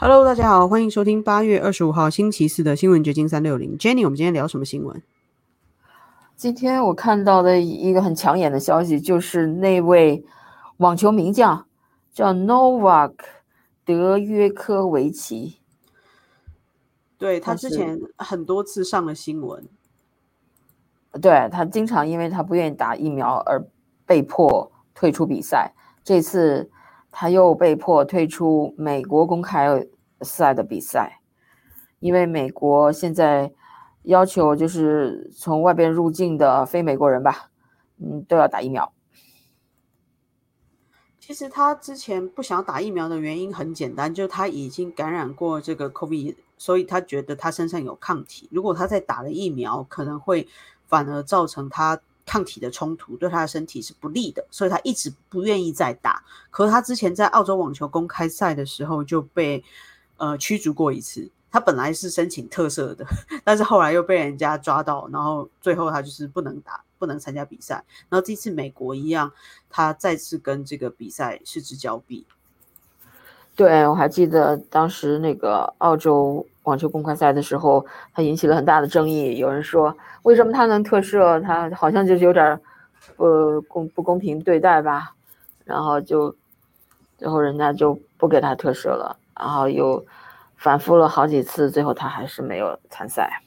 Hello，大家好，欢迎收听八月二十五号星期四的新闻掘金三六零。Jenny，我们今天聊什么新闻？今天我看到的一个很抢眼的消息，就是那位网球名将叫 Novak 德约科维奇。对他之前很多次上了新闻，对他经常因为他不愿意打疫苗而被迫退出比赛。这次他又被迫退出美国公开赛的比赛，因为美国现在要求就是从外边入境的非美国人吧，嗯，都要打疫苗。其实他之前不想打疫苗的原因很简单，就是他已经感染过这个 COVID。所以他觉得他身上有抗体，如果他再打了疫苗，可能会反而造成他抗体的冲突，对他的身体是不利的，所以他一直不愿意再打。可是他之前在澳洲网球公开赛的时候就被呃驱逐过一次，他本来是申请特色的，但是后来又被人家抓到，然后最后他就是不能打，不能参加比赛。然后这次美国一样，他再次跟这个比赛失之交臂。对，我还记得当时那个澳洲网球公开赛的时候，他引起了很大的争议。有人说，为什么他能特赦？他好像就是有点不公不公平对待吧？然后就最后人家就不给他特赦了，然后又反复了好几次，最后他还是没有参赛。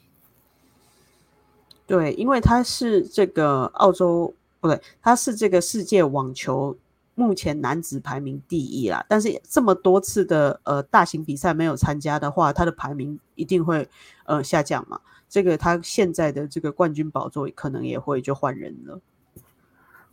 对，因为他是这个澳洲不对，他是这个世界网球。目前男子排名第一啦，但是这么多次的呃大型比赛没有参加的话，他的排名一定会呃下降嘛。这个他现在的这个冠军宝座可能也会就换人了。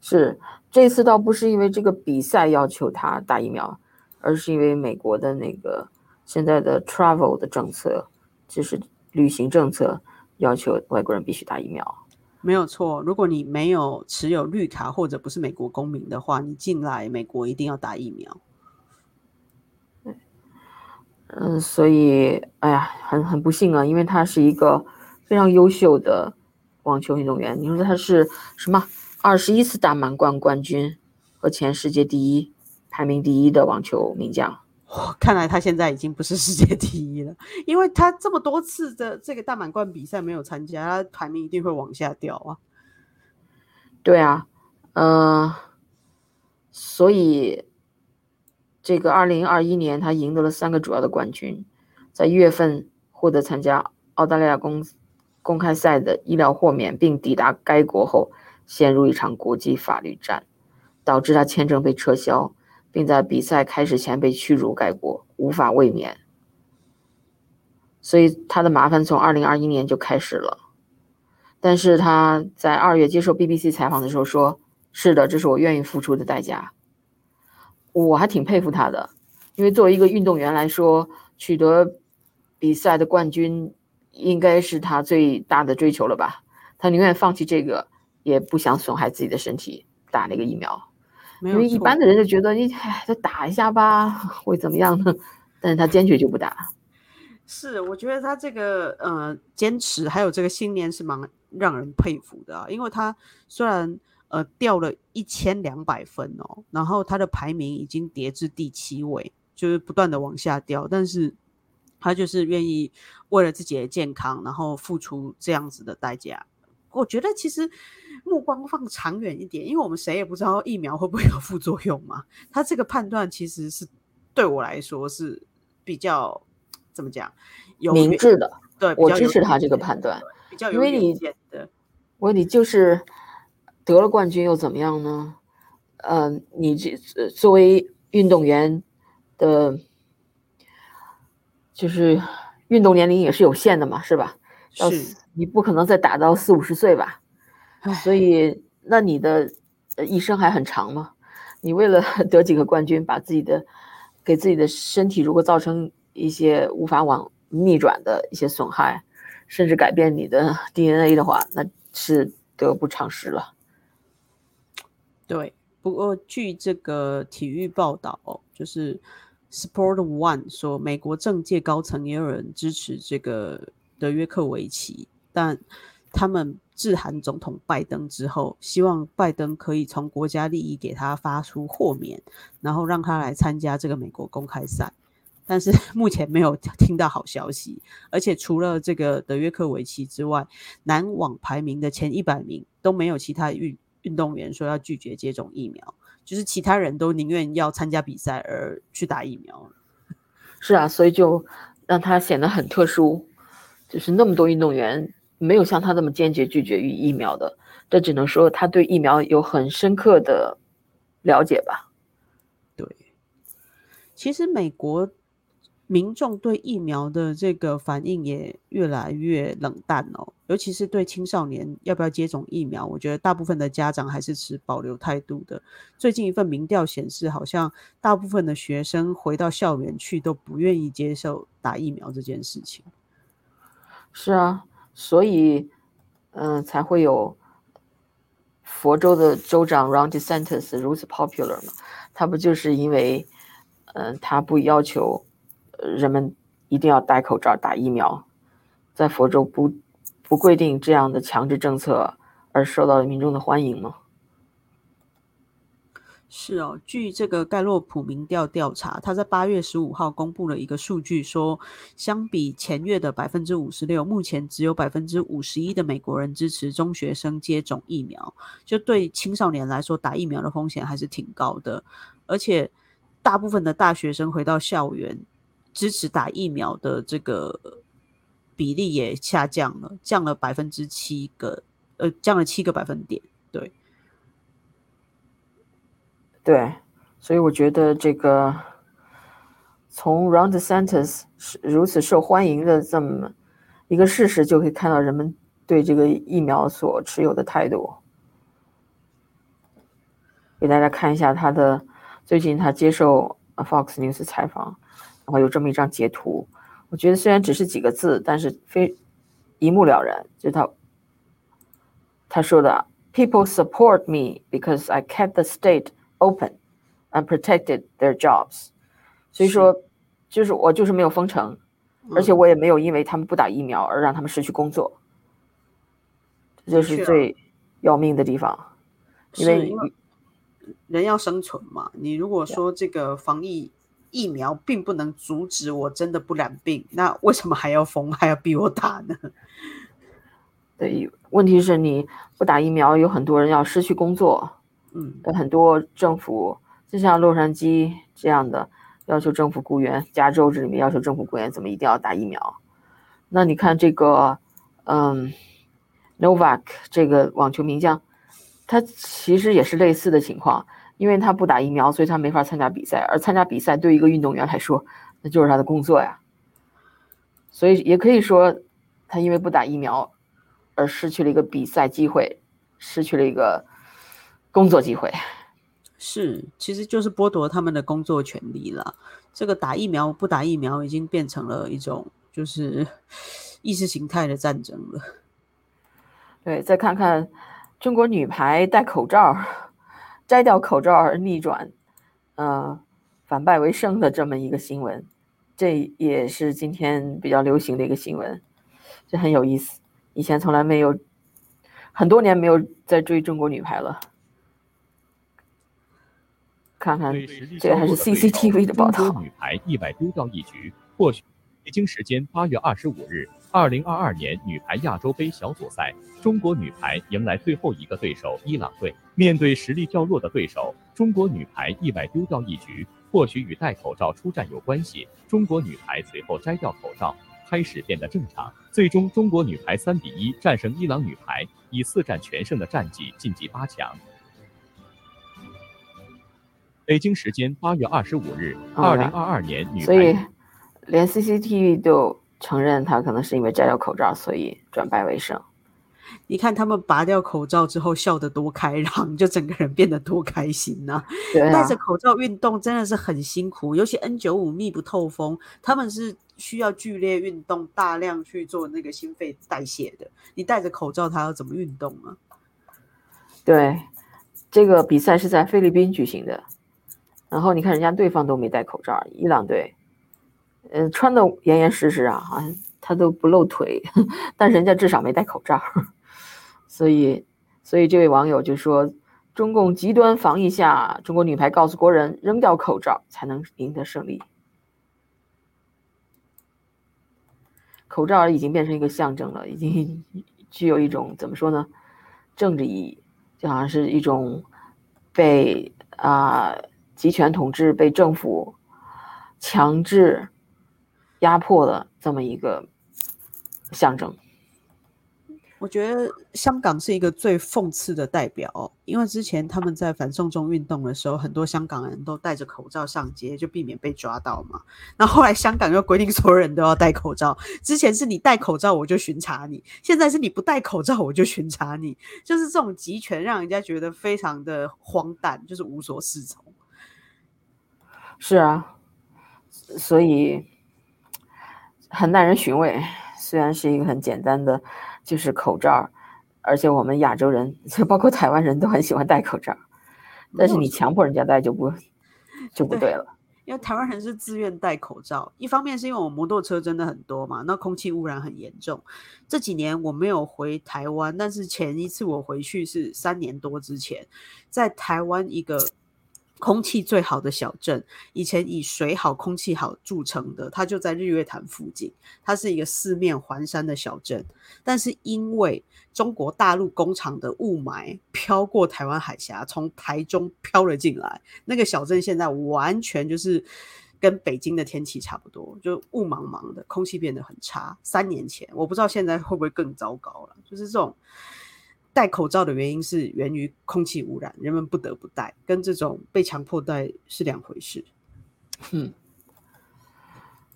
是这次倒不是因为这个比赛要求他打疫苗，而是因为美国的那个现在的 travel 的政策，就是旅行政策要求外国人必须打疫苗。没有错，如果你没有持有绿卡或者不是美国公民的话，你进来美国一定要打疫苗。嗯，所以，哎呀，很很不幸啊，因为他是一个非常优秀的网球运动员。你说他是什么？二十一次大满贯冠军和前世界第一、排名第一的网球名将。看来他现在已经不是世界第一了，因为他这么多次的这个大满贯比赛没有参加，他排名一定会往下掉啊。对啊，嗯，所以这个二零二一年他赢得了三个主要的冠军，在一月份获得参加澳大利亚公公开赛的医疗豁免，并抵达该国后，陷入一场国际法律战，导致他签证被撤销。并在比赛开始前被驱逐该国，无法卫冕。所以他的麻烦从二零二一年就开始了。但是他在二月接受 BBC 采访的时候说：“是的，这是我愿意付出的代价。”我还挺佩服他的，因为作为一个运动员来说，取得比赛的冠军应该是他最大的追求了吧？他宁愿放弃这个，也不想损害自己的身体，打那个疫苗。因为一般的人就觉得你哎，再打一下吧，会怎么样呢？但是他坚决就不打。是，我觉得他这个呃坚持还有这个信念是蛮让人佩服的啊。因为他虽然呃掉了一千两百分哦，然后他的排名已经跌至第七位，就是不断的往下掉，但是他就是愿意为了自己的健康，然后付出这样子的代价。我觉得其实目光放长远一点，因为我们谁也不知道疫苗会不会有副作用嘛。他这个判断其实是对我来说是比较怎么讲，有明智的。对，我支持他这个判断，比较因为你的。我你就是得了冠军又怎么样呢？呃，你这作为运动员的，就是运动年龄也是有限的嘛，是吧？是。你不可能再打到四五十岁吧，所以那你的一生还很长吗？你为了 得几个冠军，把自己的给自己的身体如果造成一些无法往逆转的一些损害，甚至改变你的 DNA 的话，那是得不偿失了。对，不过据这个体育报道，就是 Sport One 说，美国政界高层也有人支持这个德约克维奇。但他们致函总统拜登之后，希望拜登可以从国家利益给他发出豁免，然后让他来参加这个美国公开赛。但是目前没有听到好消息。而且除了这个德约克维奇之外，男网排名的前一百名都没有其他运运动员说要拒绝接种疫苗，就是其他人都宁愿要参加比赛而去打疫苗。是啊，所以就让他显得很特殊，就是那么多运动员没有像他这么坚决拒绝于疫苗的，这只能说他对疫苗有很深刻的了解吧。对，其实美国民众对疫苗的这个反应也越来越冷淡哦，尤其是对青少年要不要接种疫苗，我觉得大部分的家长还是持保留态度的。最近一份民调显示，好像大部分的学生回到校园去都不愿意接受打疫苗这件事情。是啊，所以嗯，才会有佛州的州长 Ron DeSantis 如此 popular 嘛？他不就是因为嗯，他不要求。人们一定要戴口罩、打疫苗，在佛州不不规定这样的强制政策而受到了民众的欢迎吗？是哦，据这个盖洛普民调调查，他在八月十五号公布了一个数据，说相比前月的百分之五十六，目前只有百分之五十一的美国人支持中学生接种疫苗，就对青少年来说，打疫苗的风险还是挺高的，而且大部分的大学生回到校园。支持打疫苗的这个比例也下降了，降了百分之七个，呃，降了七个百分点。对，对，所以我觉得这个从 Round Sentence 是如此受欢迎的这么一个事实，就可以看到人们对这个疫苗所持有的态度。给大家看一下他的最近他接受 Fox News 采访。然后有这么一张截图，我觉得虽然只是几个字，但是非一目了然。就他他说的：“People support me because I kept the state open and protected their jobs。”所以说，就是我就是没有封城，而且我也没有因为他们不打疫苗而让他们失去工作。这就是最要命的地方，因为人要生存嘛。你如果说这个防疫，疫苗并不能阻止我真的不染病，那为什么还要封，还要逼我打呢？对，问题是你不打疫苗，有很多人要失去工作。嗯，很多政府，就像洛杉矶这样的，要求政府雇员，加州这里面要求政府雇员怎么一定要打疫苗？那你看这个，嗯，Novak 这个网球名将，他其实也是类似的情况。因为他不打疫苗，所以他没法参加比赛。而参加比赛对一个运动员来说，那就是他的工作呀。所以也可以说，他因为不打疫苗，而失去了一个比赛机会，失去了一个工作机会。是，其实就是剥夺他们的工作权利了。这个打疫苗不打疫苗，已经变成了一种就是 意识形态的战争了。对，再看看中国女排戴口罩。摘掉口罩而逆转，呃，反败为胜的这么一个新闻，这也是今天比较流行的一个新闻，这很有意思。以前从来没有，很多年没有在追中国女排了。看看，这个还是 CCTV 的报道。中国女排意外丢掉一局，或许北京时间八月二十五日。二零二二年女排亚洲杯小组赛，中国女排迎来最后一个对手伊朗队。面对实力较弱的对手，中国女排意外丢掉一局，或许与戴口罩出战有关系。中国女排随后摘掉口罩，开始变得正常。最终，中国女排三比一战胜伊朗女排，以四战全胜的战绩晋级八强。北京时间八月二十五日，二零二二年女排，所以连 CCTV 都。承认他可能是因为摘掉口罩，所以转败为胜。你看他们拔掉口罩之后笑得多开朗，就整个人变得多开心呐！戴着口罩运动真的是很辛苦，尤其 N 九五密不透风，他们是需要剧烈运动，大量去做那个心肺代谢的。你戴着口罩，他要怎么运动啊？对，这个比赛是在菲律宾举行的，然后你看人家对方都没戴口罩，伊朗队。嗯，穿的严严实实啊，好像他都不露腿，但人家至少没戴口罩，所以，所以这位网友就说，中共极端防疫下，中国女排告诉国人，扔掉口罩才能赢得胜利。口罩已经变成一个象征了，已经 具有一种怎么说呢，政治意义，就好像是一种被啊集权统治、被政府强制压迫的这么一个象征。我觉得香港是一个最讽刺的代表，因为之前他们在反送中运动的时候，很多香港人都戴着口罩上街，就避免被抓到嘛。那后来香港又规定所有人都要戴口罩，之前是你戴口罩我就巡查你，现在是你不戴口罩我就巡查你，就是这种集权让人家觉得非常的荒诞，就是无所适从。是啊，所以很耐人寻味。虽然是一个很简单的。就是口罩，而且我们亚洲人，就包括台湾人都很喜欢戴口罩，但是你强迫人家戴就不就不对了。因为台湾人是自愿戴口罩，一方面是因为我摩托车真的很多嘛，那空气污染很严重。这几年我没有回台湾，但是前一次我回去是三年多之前，在台湾一个。空气最好的小镇，以前以水好、空气好著称的，它就在日月潭附近。它是一个四面环山的小镇，但是因为中国大陆工厂的雾霾飘过台湾海峡，从台中飘了进来，那个小镇现在完全就是跟北京的天气差不多，就雾茫茫的，空气变得很差。三年前，我不知道现在会不会更糟糕了，就是这种。戴口罩的原因是源于空气污染，人们不得不戴，跟这种被强迫戴是两回事。嗯。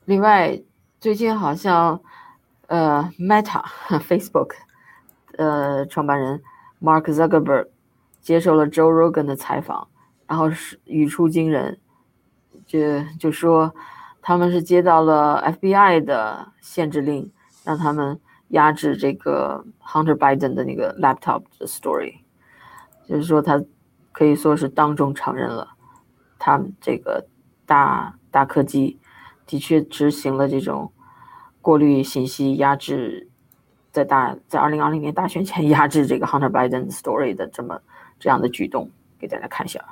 另外，最近好像，呃，Meta Facebook，呃，创办人 Mark Zuckerberg 接受了 Joe Rogan 的采访，然后是语出惊人，就就说他们是接到了 FBI 的限制令，让他们。压制这个 Hunter Biden 的那个 laptop 的 story，就是说他可以说是当众承认了，他这个大大科技的确执行了这种过滤信息、压制，在大在二零二零年大选前压制这个 Hunter Biden story 的这么这样的举动，给大家看一下，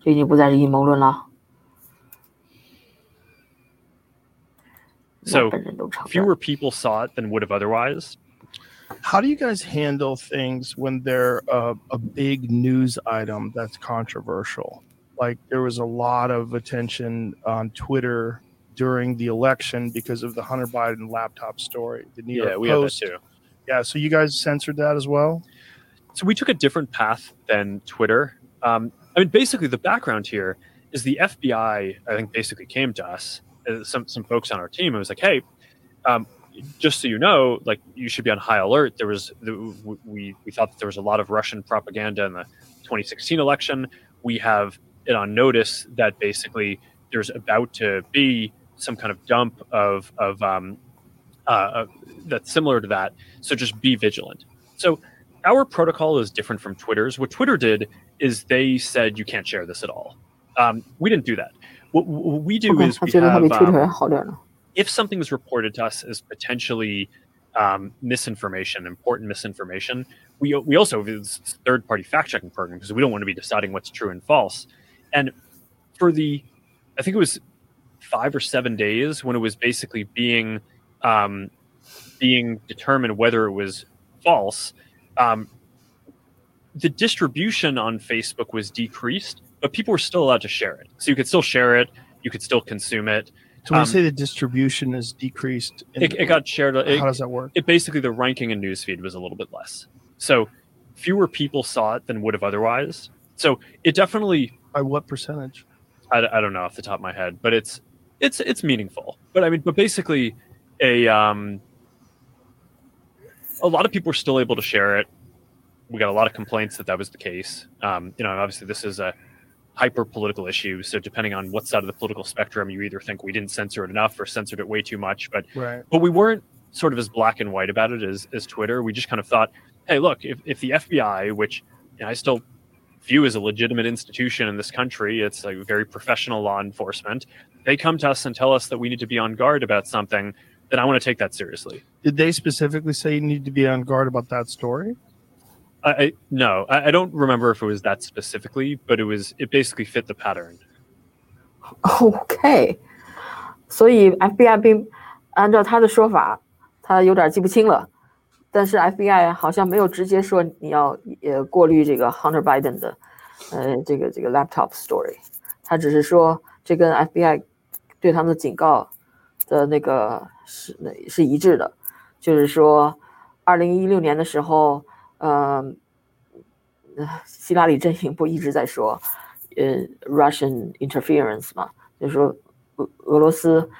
这已经不再是阴谋论了。So fewer people saw it than would have otherwise. How do you guys handle things when they're a, a big news item that's controversial? Like there was a lot of attention on Twitter during the election because of the Hunter Biden laptop story. The New York yeah, York we Post. had that too. Yeah, so you guys censored that as well. So we took a different path than Twitter. Um, I mean, basically, the background here is the FBI. I think basically came to us some some folks on our team. It was like, hey, um, just so you know, like you should be on high alert. There was we we thought that there was a lot of Russian propaganda in the 2016 election. We have it on notice that basically there's about to be some kind of dump of of um, uh, that's similar to that. So just be vigilant. So our protocol is different from Twitter's. What Twitter did is they said you can't share this at all. Um, we didn't do that. What, what we do is we have, um, if something was reported to us as potentially um, misinformation, important misinformation, we we also have this third party fact checking program because we don't want to be deciding what's true and false. And for the, I think it was five or seven days when it was basically being um, being determined whether it was false. Um, the distribution on Facebook was decreased but people were still allowed to share it. So you could still share it, you could still consume it. So when um, you say the distribution is decreased, it, it, got shared. It, how does that work? It basically the ranking in newsfeed was a little bit less. So fewer people saw it than would have otherwise. So it definitely by what percentage? I, I don't know off the top of my head, but it's it's it's meaningful. But I mean, but basically, a um, a lot of people were still able to share it. We got a lot of complaints that that was the case. Um, you know, obviously this is a hyper political issues. So depending on what side of the political spectrum, you either think we didn't censor it enough or censored it way too much. But right. but we weren't sort of as black and white about it as, as Twitter. We just kind of thought, hey, look, if, if the FBI, which you know, I still view as a legitimate institution in this country, it's like very professional law enforcement. They come to us and tell us that we need to be on guard about something. Then I want to take that seriously. Did they specifically say you need to be on guard about that story? I, I no, I, I, don't remember if it was that specifically, but it was it basically fit the pattern. Okay, 所以 FBI 并按照他的说法，他有点记不清了。但是 FBI 好像没有直接说你要呃过滤这个 Hunter Biden 的呃这个这个 laptop story，他只是说这跟 FBI 对他们的警告的那个是是一致的，就是说二零一六年的时候， 呃，希拉里阵营不一直在说呃 Russian interference 嘛，就是说俄俄罗斯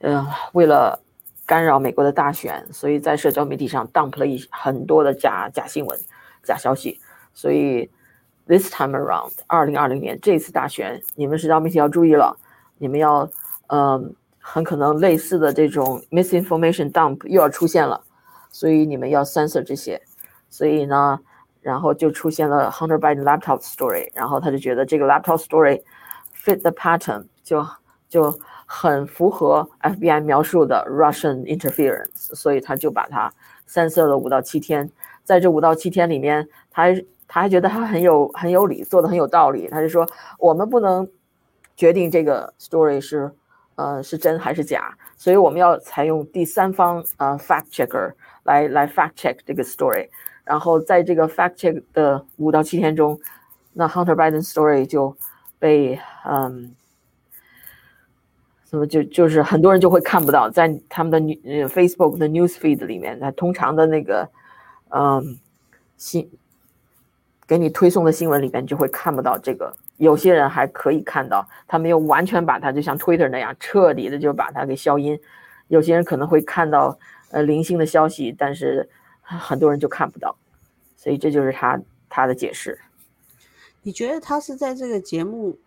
呃为了干扰美国的大选，所以在社交媒体上 dump 了一很多的假假新闻、假消息。所以 this time around，二零二零年这次大选，你们社交媒体要注意了，你们要，嗯，很可能类似的这种 misinformation dump 又要出现了，所以你们要 censor 这些。所以呢，然后就出现了 Hunter Biden laptop story，然后他就觉得这个 laptop story fit the pattern，就就。很符合 FBI 描述的 Russian interference，所以他就把它三色了五到七天。在这五到七天里面，他还他还觉得他很有很有理，做的很有道理。他就说，我们不能决定这个 story 是呃是真还是假，所以我们要采用第三方呃 fact checker 来来 fact check 这个 story。然后在这个 fact check 的五到七天中，那 Hunter Biden story 就被嗯。怎么就就是很多人就会看不到，在他们的 Facebook 的 News Feed 里面，那通常的那个嗯新给你推送的新闻里面就会看不到这个。有些人还可以看到，他没有完全把它就像 Twitter 那样彻底的就把它给消音。有些人可能会看到呃零星的消息，但是很多人就看不到。所以这就是他他的解释。你觉得他是在这个节目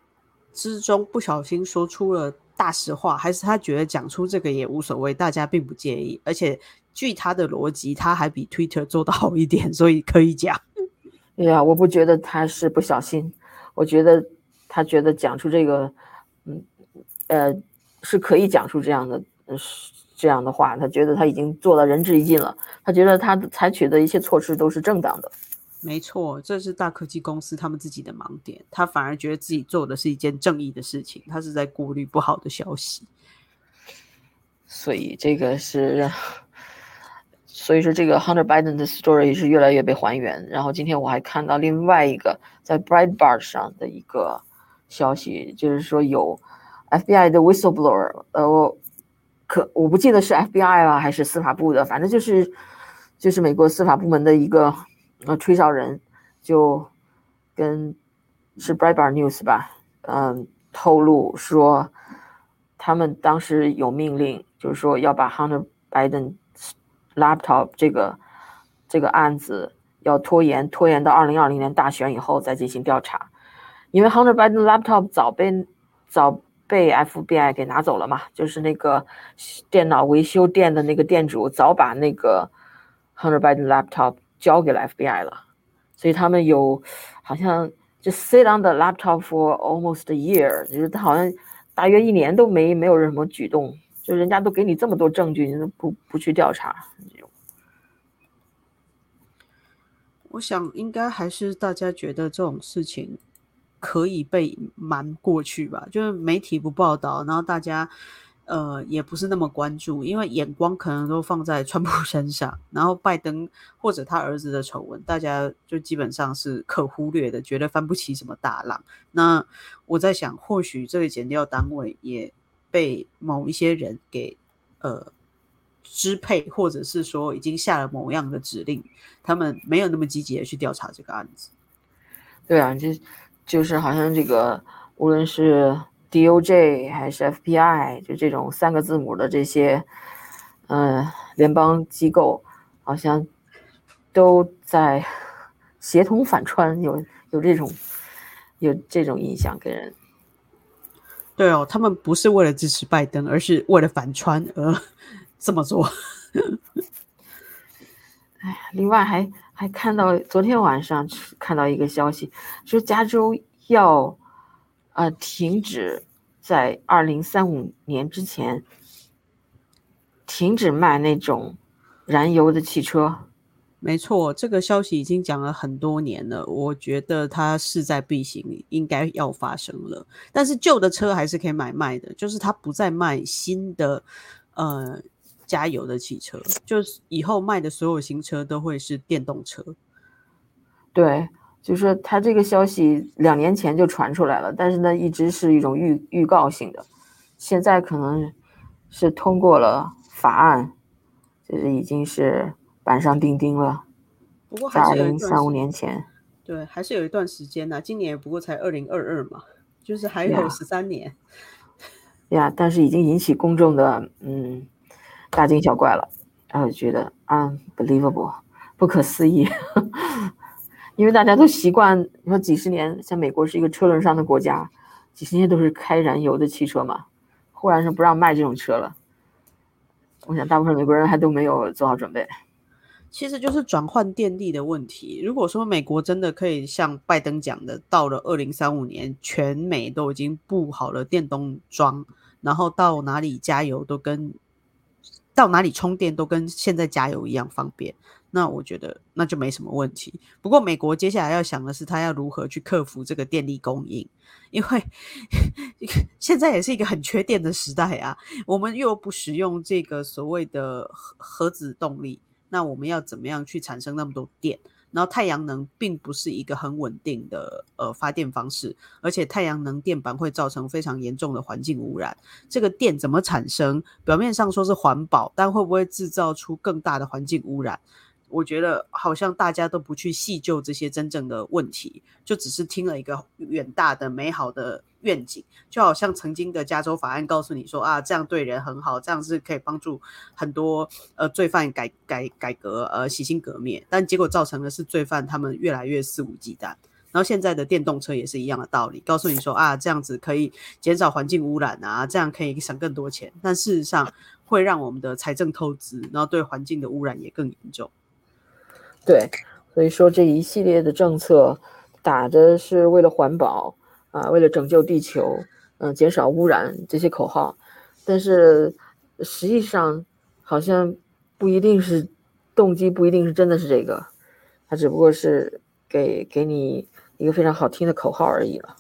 之中不小心说出了？大实话，还是他觉得讲出这个也无所谓，大家并不介意。而且据他的逻辑，他还比 Twitter 做的好一点，所以可以讲。对呀，我不觉得他是不小心，我觉得他觉得讲出这个，嗯呃，是可以讲出这样的，是这样的话。他觉得他已经做到仁至义尽了，他觉得他采取的一切措施都是正当的。没错，这是大科技公司他们自己的盲点。他反而觉得自己做的是一件正义的事情，他是在过滤不好的消息。所以这个是，所以说这个 Hunter Biden 的 story 是越来越被还原。然后今天我还看到另外一个在 Breitbart 上的一个消息，就是说有 FBI 的 whistleblower，呃，我可我不记得是 FBI 啊还是司法部的，反正就是就是美国司法部门的一个。呃，吹哨人就跟是 Breitbart News 吧，嗯，透露说他们当时有命令，就是说要把 Hunter Biden laptop 这个这个案子要拖延，拖延到二零二零年大选以后再进行调查，因为 Hunter Biden laptop 早被早被 FBI 给拿走了嘛，就是那个电脑维修店的那个店主早把那个 Hunter Biden laptop。交给了 FBI 了，所以他们有好像就 sit on the laptop for almost a year，就是他好像大约一年都没没有什么举动，就人家都给你这么多证据，你都不不去调查？我想应该还是大家觉得这种事情可以被瞒过去吧，就是媒体不报道，然后大家。呃，也不是那么关注，因为眼光可能都放在川普身上，然后拜登或者他儿子的丑闻，大家就基本上是可忽略的，觉得翻不起什么大浪。那我在想，或许这个检调单位也被某一些人给呃支配，或者是说已经下了某样的指令，他们没有那么积极的去调查这个案子。对啊，就是就是好像这个，无论是。DOJ 还是 FBI，就这种三个字母的这些，嗯，联邦机构好像都在 协同反穿，有有这种有这种印象给人。对哦，他们不是为了支持拜登，而是为了反穿而这么做。哎呀，另外还还看到昨天晚上看到一个消息，说加州要。呃，停止在二零三五年之前停止卖那种燃油的汽车，没错，这个消息已经讲了很多年了，我觉得它势在必行，应该要发生了。但是旧的车还是可以买卖的，就是它不再卖新的呃加油的汽车，就是以后卖的所有新车都会是电动车。对，就是他这个消息两年前就传出来了，但是呢，一直是一种预预告性的，现在可能是通过了法案，就是已经是。板上钉钉了。不过还是三五年前，对，还是有一段时间呢。今年不过才二零二二嘛，就是还有十三年。呀，但是已经引起公众的嗯大惊小怪了，然后觉得 unbelievable 不可思议，因为大家都习惯你说几十年，像美国是一个车轮上的国家，几十年都是开燃油的汽车嘛，忽然是不让卖这种车了，我想大部分美国人还都没有做好准备。其实就是转换电力的问题。如果说美国真的可以像拜登讲的，到了二零三五年，全美都已经布好了电动桩，然后到哪里加油都跟到哪里充电都跟现在加油一样方便，那我觉得那就没什么问题。不过美国接下来要想的是，他要如何去克服这个电力供应，因为 现在也是一个很缺电的时代啊。我们又不使用这个所谓的核核子动力。那我们要怎么样去产生那么多电？然后太阳能并不是一个很稳定的呃发电方式，而且太阳能电板会造成非常严重的环境污染。这个电怎么产生？表面上说是环保，但会不会制造出更大的环境污染？我觉得好像大家都不去细究这些真正的问题，就只是听了一个远大的美好的愿景，就好像曾经的加州法案告诉你说啊，这样对人很好，这样是可以帮助很多呃罪犯改改改革呃洗心革面，但结果造成的是罪犯他们越来越肆无忌惮。然后现在的电动车也是一样的道理，告诉你说啊，这样子可以减少环境污染啊，这样可以省更多钱，但事实上会让我们的财政透支，然后对环境的污染也更严重。对，所以说这一系列的政策打的是为了环保啊，为了拯救地球，嗯，减少污染这些口号，但是实际上好像不一定是动机，不一定是真的是这个，它只不过是给给你一个非常好听的口号而已了。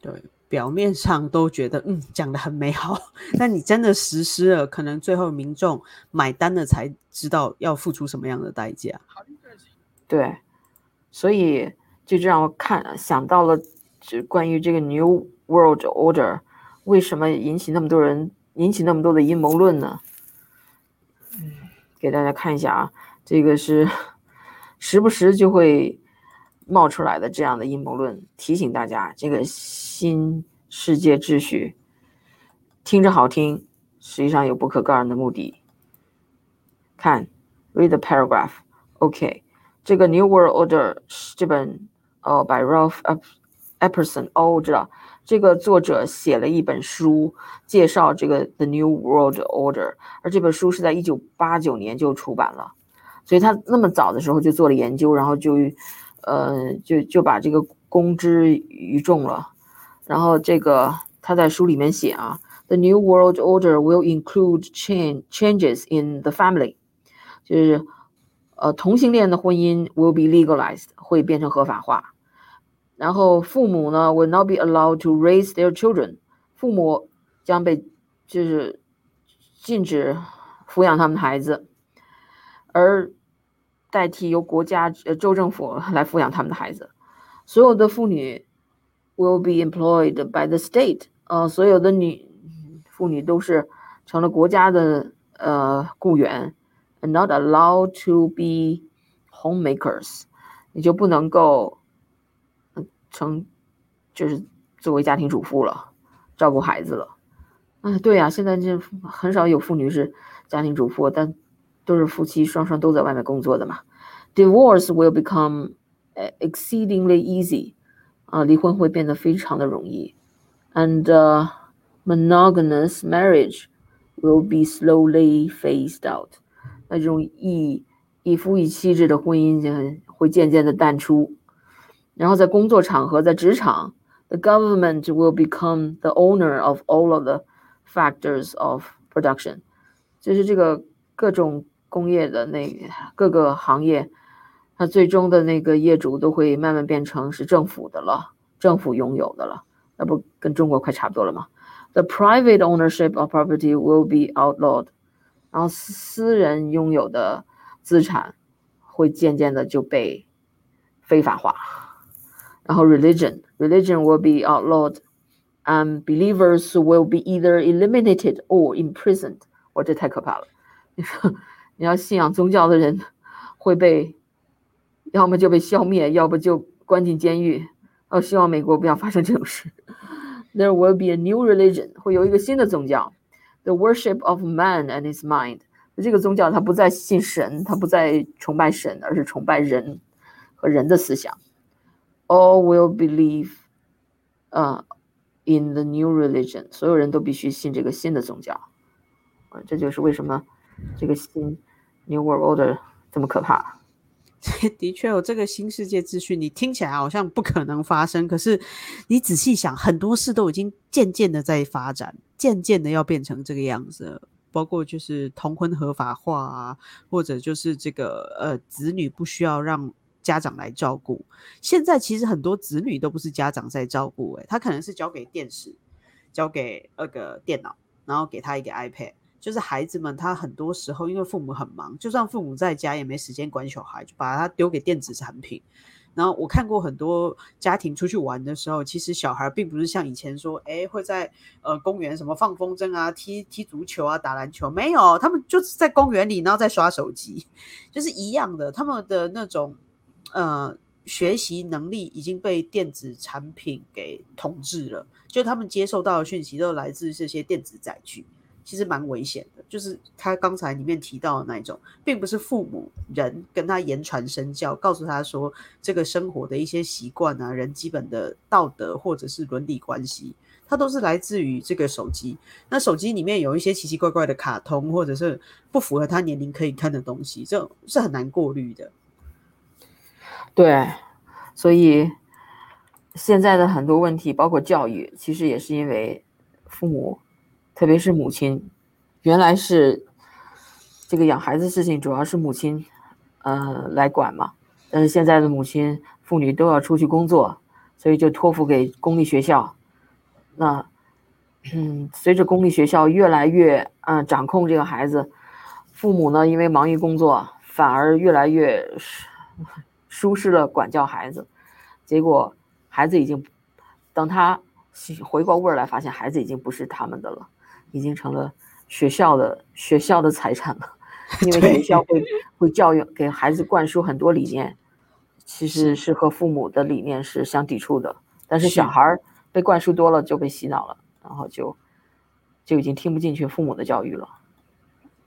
对，表面上都觉得嗯讲的很美好，但你真的实施了，可能最后民众买单了才。知道要付出什么样的代价？对，所以就这让我看想到了，就关于这个 New World Order 为什么引起那么多人引起那么多的阴谋论呢？嗯，给大家看一下啊，这个是时不时就会冒出来的这样的阴谋论，提醒大家，这个新世界秩序听着好听，实际上有不可告人的目的。看，read the paragraph，OK，这个 New World Order 这本哦，by Ralph Epperson，哦，我知道，这个作者写了一本书介绍这个 The New World Order，而这本书是在一九八九年就出版了，所以他那么早的时候就做了研究，然后就，呃，就就把这个公之于众了，然后这个他在书里面写啊，The New World Order will include change changes in the family。就是，呃，同性恋的婚姻 will be legalized，会变成合法化。然后父母呢 will not be allowed to raise their children，父母将被就是禁止抚养他们的孩子，而代替由国家呃州政府来抚养他们的孩子。所有的妇女 will be employed by the state，呃，所有的女妇女都是成了国家的呃雇员。Not allowed to be homemakers，你就不能够 成就是作为家庭主妇了，照顾孩子了。啊，对呀，现在这很少有妇女是家庭主妇，但都是夫妻双双都在外面工作的嘛。Divorce will become exceedingly easy，啊，离婚会变得非常的容易。And monogamous marriage will be slowly phased out。那这种一一夫一妻制的婚姻就会渐渐的淡出，然后在工作场合，在职场，the government will become the owner of all of the factors of production，就是这个各种工业的那各个行业，它最终的那个业主都会慢慢变成是政府的了，政府拥有的了，那不跟中国快差不多了吗？The private ownership of property will be outlawed，然后私人拥有的资产会渐渐的就被非法化。然后 religion religion will be outlawed。um, believers will be either eliminated or imprisoned。我这太可怕了！你说你要信仰宗教的人会被，要么就被消灭，要不就关进监狱。哦，希望美国不要发生这种事。There will be a new religion，会有一个新的宗教，the worship of man and his mind。这个宗教它不再信神，它不再崇拜神，而是崇拜人和人的思想。 All will believe，呃。In the new religion，所有人都必须信这个新的宗教，啊，这就是为什么这个新 New World Order 这么可怕。的确有这个新世界秩序，你听起来好像不可能发生，可是你仔细想，很多事都已经渐渐的在发展，渐渐的要变成这个样子。包括就是同婚合法化啊，或者就是这个呃，子女不需要让。家长来照顾，现在其实很多子女都不是家长在照顾，诶，他可能是交给电视，交给那个电脑，然后给他一个 iPad，就是孩子们他很多时候因为父母很忙，就算父母在家也没时间管小孩，就把他丢给电子产品。然后我看过很多家庭出去玩的时候，其实小孩并不是像以前说，哎，会在呃公园什么放风筝啊、踢踢足球啊、打篮球，没有，他们就是在公园里，然后在刷手机，就是一样的，他们的那种。呃，学习能力已经被电子产品给统治了，就他们接受到的讯息都来自这些电子载具，其实蛮危险的。就是他刚才里面提到的那一种，并不是父母人跟他言传身教，告诉他说这个生活的一些习惯啊，人基本的道德或者是伦理关系，它都是来自于这个手机。那手机里面有一些奇奇怪怪的卡通，或者是不符合他年龄可以看的东西，这是很难过滤的。对，所以现在的很多问题，包括教育，其实也是因为父母，特别是母亲，原来是这个养孩子事情主要是母亲，呃，来管嘛。但是现在的母亲、妇女都要出去工作，所以就托付给公立学校。那，嗯，随着公立学校越来越嗯掌控这个孩子，父母呢，因为忙于工作，反而越来越。舒适的管教孩子，结果孩子已经等他回过味儿来，发现孩子已经不是他们的了，已经成了学校的学校的财产了。因为学校会会教育给孩子灌输很多理念，其实是和父母的理念是相抵触的。但是小孩被灌输多了就被洗脑了，然后就就已经听不进去父母的教育了。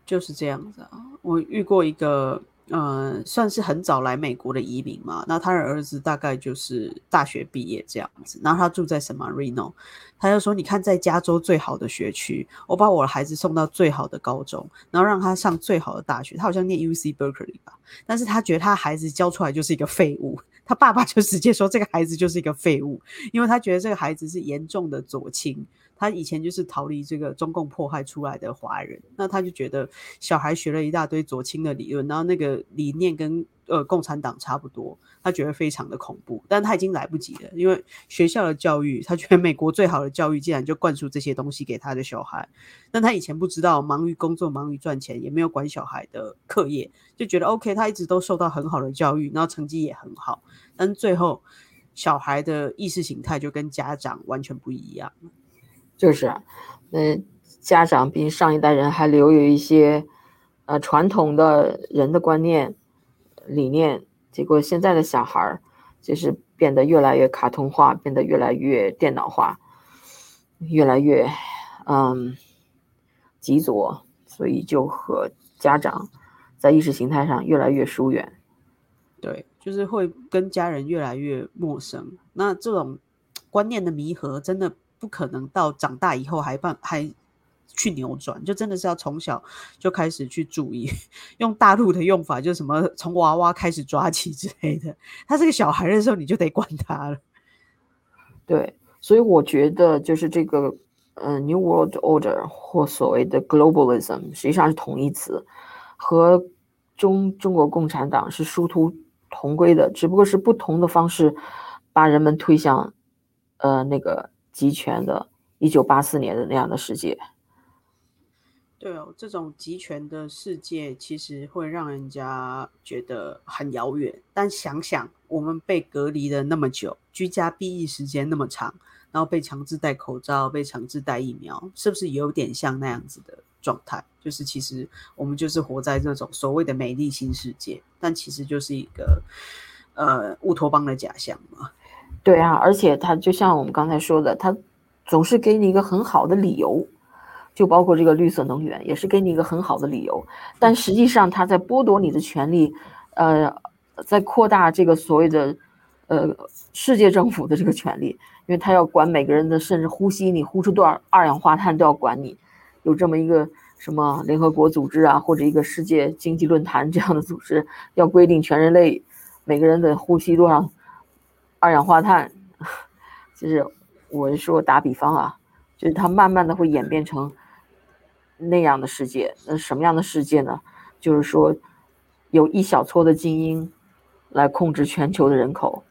就是这样子啊，我遇过一个。呃，算是很早来美国的移民嘛。那他的儿子大概就是大学毕业这样子。然后他住在什么 Reno，他就说：“你看，在加州最好的学区，我把我的孩子送到最好的高中，然后让他上最好的大学。他好像念 U C Berkeley 吧，但是他觉得他孩子教出来就是一个废物。他爸爸就直接说，这个孩子就是一个废物，因为他觉得这个孩子是严重的左倾。”他以前就是逃离这个中共迫害出来的华人，那他就觉得小孩学了一大堆左倾的理论，然后那个理念跟呃共产党差不多，他觉得非常的恐怖。但他已经来不及了，因为学校的教育，他觉得美国最好的教育竟然就灌输这些东西给他的小孩。但他以前不知道，忙于工作，忙于赚钱，也没有管小孩的课业，就觉得 OK，他一直都受到很好的教育，然后成绩也很好。但最后小孩的意识形态就跟家长完全不一样。就是，那家长比上一代人还留有一些，呃，传统的人的观念、理念。结果现在的小孩儿，就是变得越来越卡通化，变得越来越电脑化，越来越，嗯，极左，所以就和家长在意识形态上越来越疏远。对，就是会跟家人越来越陌生。那这种观念的弥合，真的。不可能到长大以后还办还去扭转，就真的是要从小就开始去注意。用大陆的用法，就什么从娃娃开始抓起之类的。他是个小孩的时候，你就得管他了。对，所以我觉得就是这个，嗯，New World Order 或所谓的 Globalism，实际上是同义词。和中中国共产党是殊途同归的，只不过是不同的方式把人们推向呃那个集权的一九八四年的那样的世界。对哦，这种集权的世界其实会让人家觉得很遥远。但想想我们被隔离了那么久，居家避疫时间那么长，然后被强制戴口罩、被强制戴疫苗，是不是有点像那样子的状态？就是其实我们就是活在这种所谓的美丽新世界，但其实就是一个呃乌托邦的假象嘛。对啊，而且它就像我们刚才说的，它总是给你一个很好的理由。就包括这个绿色能源，也是给你一个很好的理由，但实际上他在剥夺你的权利，呃，在扩大这个所谓的，呃，世界政府的这个权利，因为他要管每个人的，甚至呼吸，你呼出多少二氧化碳都要管你，有这么一个什么联合国组织啊，或者一个世界经济论坛这样的组织，要规定全人类每个人的呼吸多少二氧化碳，就是我是说打比方啊，就是它慢慢的会演变成。那样的世界，那什么样的世界呢？就是说，有一小撮的精英来控制全球的人口，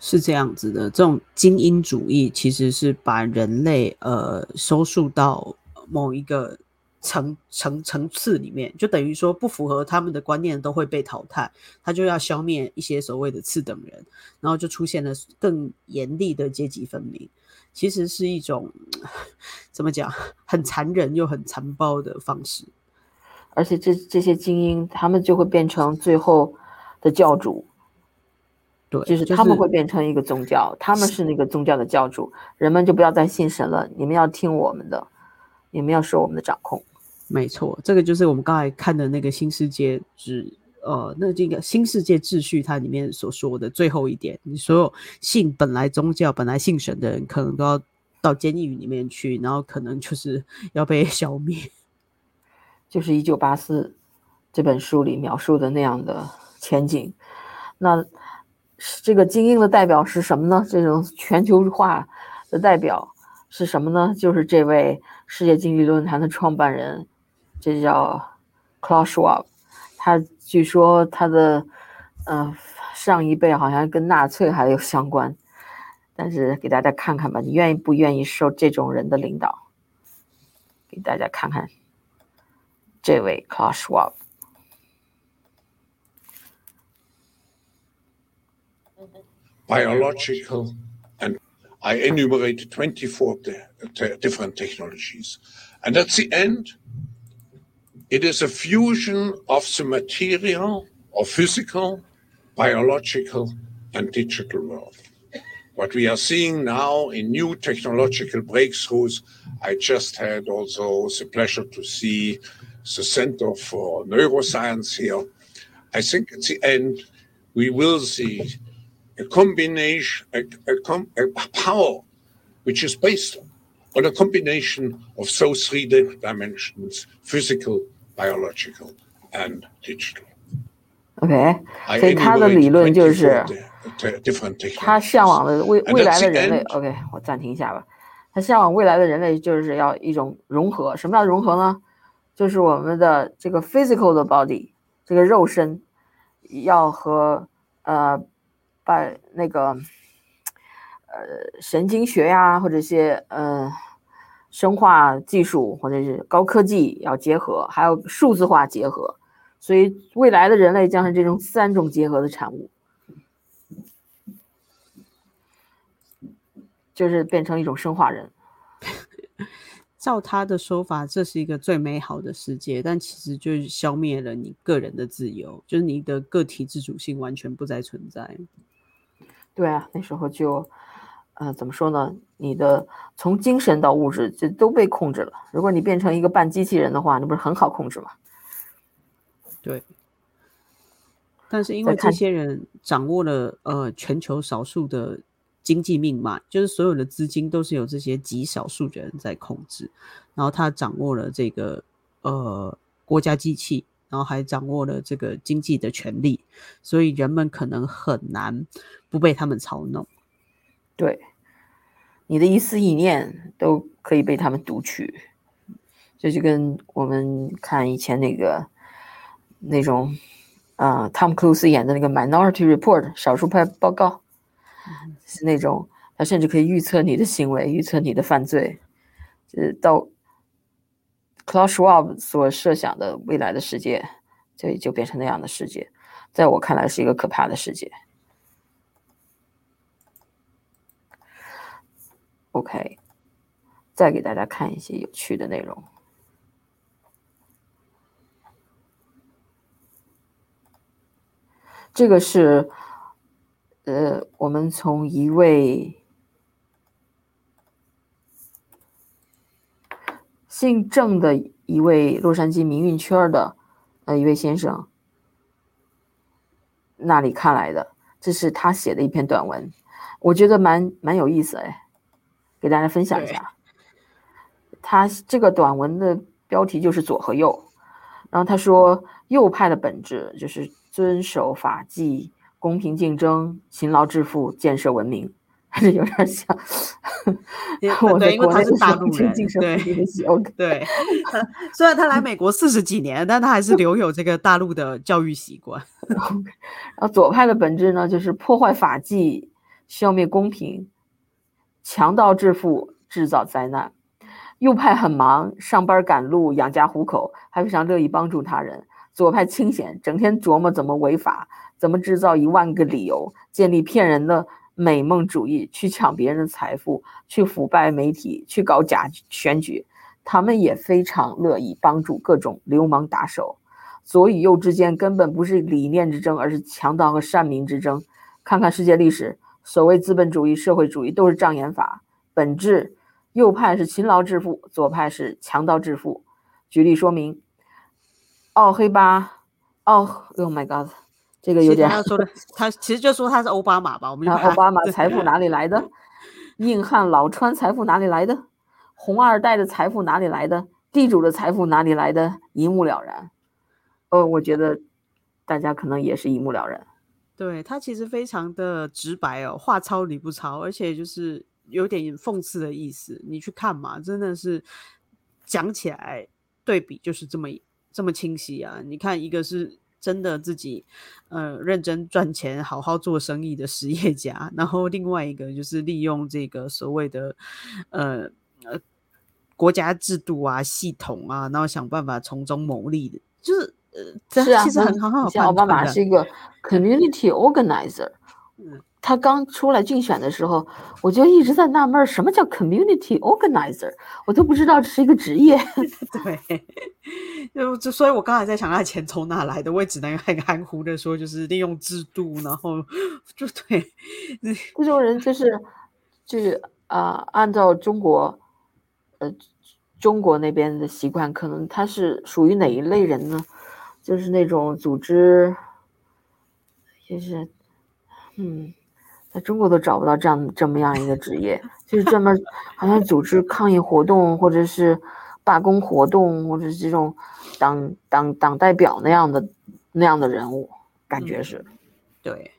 是这样子的。这种精英主义其实是把人类呃收束到某一个层层层次里面，就等于说不符合他们的观念都会被淘汰，他就要消灭一些所谓的次等人，然后就出现了更严厉的阶级分明。其实是一种 怎么讲，很残忍又很残暴的方式，而且这这些精英，他们就会变成最后的教主，对，就是他们会变成一个宗教，他们是那个宗教的教主，人们就不要再信神了，你们要听我们的，你们要受我们的掌控。没错，这个就是我们刚才看的那个新世界之。呃，那这个新世界秩序，它里面所说的最后一点，你所有信本来宗教、本来信神的人，可能都要到监狱里面去，然后可能就是 要被 消灭。就是《一九八四》这本书里描述的那样的前景。那这个精英的代表是什么呢？这种全球化的代表是什么呢？就是这位世界经济论坛的创办人，这叫 Klaus Schwab，他。据说他的，呃，上一辈好像跟纳粹还有相关，但是给大家看看吧，你愿意不愿意受这种人的领导？给大家看看，这位 Klaus Schwab。Biological and I enumerated 24 different technologies. And at the end, it is a fusion of the material, or physical, biological, and digital world. What we are seeing now in new technological breakthroughs, I just had also the pleasure to see the Center for Neuroscience here. I think at the end, we will see a combination, a, a, a power which is based on a combination of those three dimensions physical, biological and digital. OK，所以他的理论就是，他向往的未未来的人类。OK，我暂停一下吧。他向往未来的人类就是要一种融合。什么叫融合呢？就是我们的这个 physical 的 body，这个肉身要和呃把那个呃神经学呀或者一些呃。生化技术或者是高科技要结合，还有数字化结合，所以未来的人类将是这种三种结合的产物，就是变成一种生化人。照他的说法，这是一个最美好的世界，但其实就是消灭了你个人的自由，就是你的个体自主性完全不再存在。对啊，那时候就。呃，怎么说呢？你的从精神到物质，这都被控制了。如果你变成一个半机器人的话，那不是很好控制吗？对。但是因为这些人掌握了呃全球少数的经济命脉，就是所有的资金都是由这些极少数的人在控制，然后他掌握了这个呃国家机器，然后还掌握了这个经济的权利，所以人们可能很难不被他们操弄。对。你的一丝一念都可以被他们读取，这就跟我们看以前那个那种啊，汤姆·克鲁斯演的那个《Minority Report》少数派报告，是那种他甚至可以预测你的行为，预测你的犯罪，就是到 c l a u s Schwab 所设想的未来的世界，这就变成那样的世界，在我看来是一个可怕的世界。OK，再给大家看一些有趣的内容。这个是，呃，我们从一位姓郑的一位洛杉矶民运圈的呃一位先生那里看来的，这是他写的一篇短文，我觉得蛮蛮有意思哎。给大家分享一下，他这个短文的标题就是左和右，然后他说右派的本质就是遵守法纪、公平竞争、勤劳致富、建设文明，还是有点像。我对，因为他是大陆人，对对。虽然他来美国四十几年，但他还是留有这个大陆的教育习惯。然后左派的本质呢，就是破坏法纪、消灭公平。强盗致富，制造灾难。右派很忙，上班赶路，养家糊口，还非常乐意帮助他人。左派清闲，整天琢磨怎么违法，怎么制造一万个理由，建立骗人的美梦主义，去抢别人的财富，去腐败媒体，去搞假选举。他们也非常乐意帮助各种流氓打手。左与右之间根本不是理念之争，而是强盗和善民之争。看看世界历史。所谓资本主义、社会主义都是障眼法，本质右派是勤劳致富，左派是强盗致富。举例说明，奥黑巴，奥，Oh my God，这个有点。他说的，他其实就说他是奥巴马吧？我们奥巴马财富哪里来的？硬汉老川财富哪里来的？红二代的财富哪里来的？地主的财富哪里来的？一目了然。呃，我觉得大家可能也是一目了然。对他其实非常的直白哦，话糙理不糙，而且就是有点讽刺的意思。你去看嘛，真的是讲起来对比就是这么这么清晰啊！你看，一个是真的自己呃认真赚钱、好好做生意的实业家，然后另外一个就是利用这个所谓的呃呃国家制度啊、系统啊，然后想办法从中牟利的，就是。呃，是啊，其实很好，像奥巴马是一个 community organizer。嗯，他刚出来竞选的时候，我就一直在纳闷，什么叫 community organizer？我都不知道这是一个职业。对，就就所以，我刚才在想，他钱从哪来的？我也只能很含糊的说，就是利用制度，然后就对，这种人就是，就是啊，按照中国，呃，中国那边的习惯，可能他是属于哪一类人呢？就是那种组织，就是，嗯，在中国都找不到这样这么样一个职业，就是专门好像组织抗议活动，或者是罢工活动，或者是这种党党党代表那样的那样的人物，感觉是，对，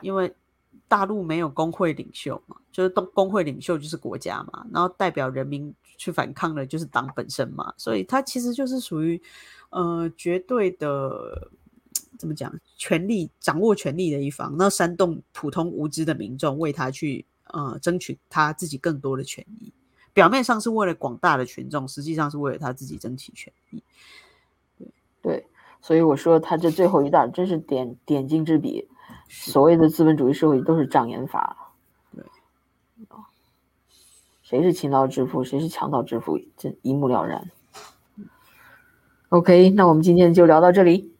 因为大陆没有工会领袖嘛，就是工工会领袖就是国家嘛，然后代表人民。去反抗的，就是党本身嘛，所以他其实就是属于，呃，绝对的怎么讲，权力掌握权力的一方，那煽动普通无知的民众为他去呃争取他自己更多的权益，表面上是为了广大的群众，实际上是为了他自己争取权益。对对，所以我说他这最后一段真是点点睛之笔，所谓的资本主义社会都是障眼法。谁是勤劳致富，谁是强盗致富，这一目了然。OK，那我们今天就聊到这里。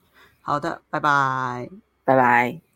好的，拜拜，拜拜。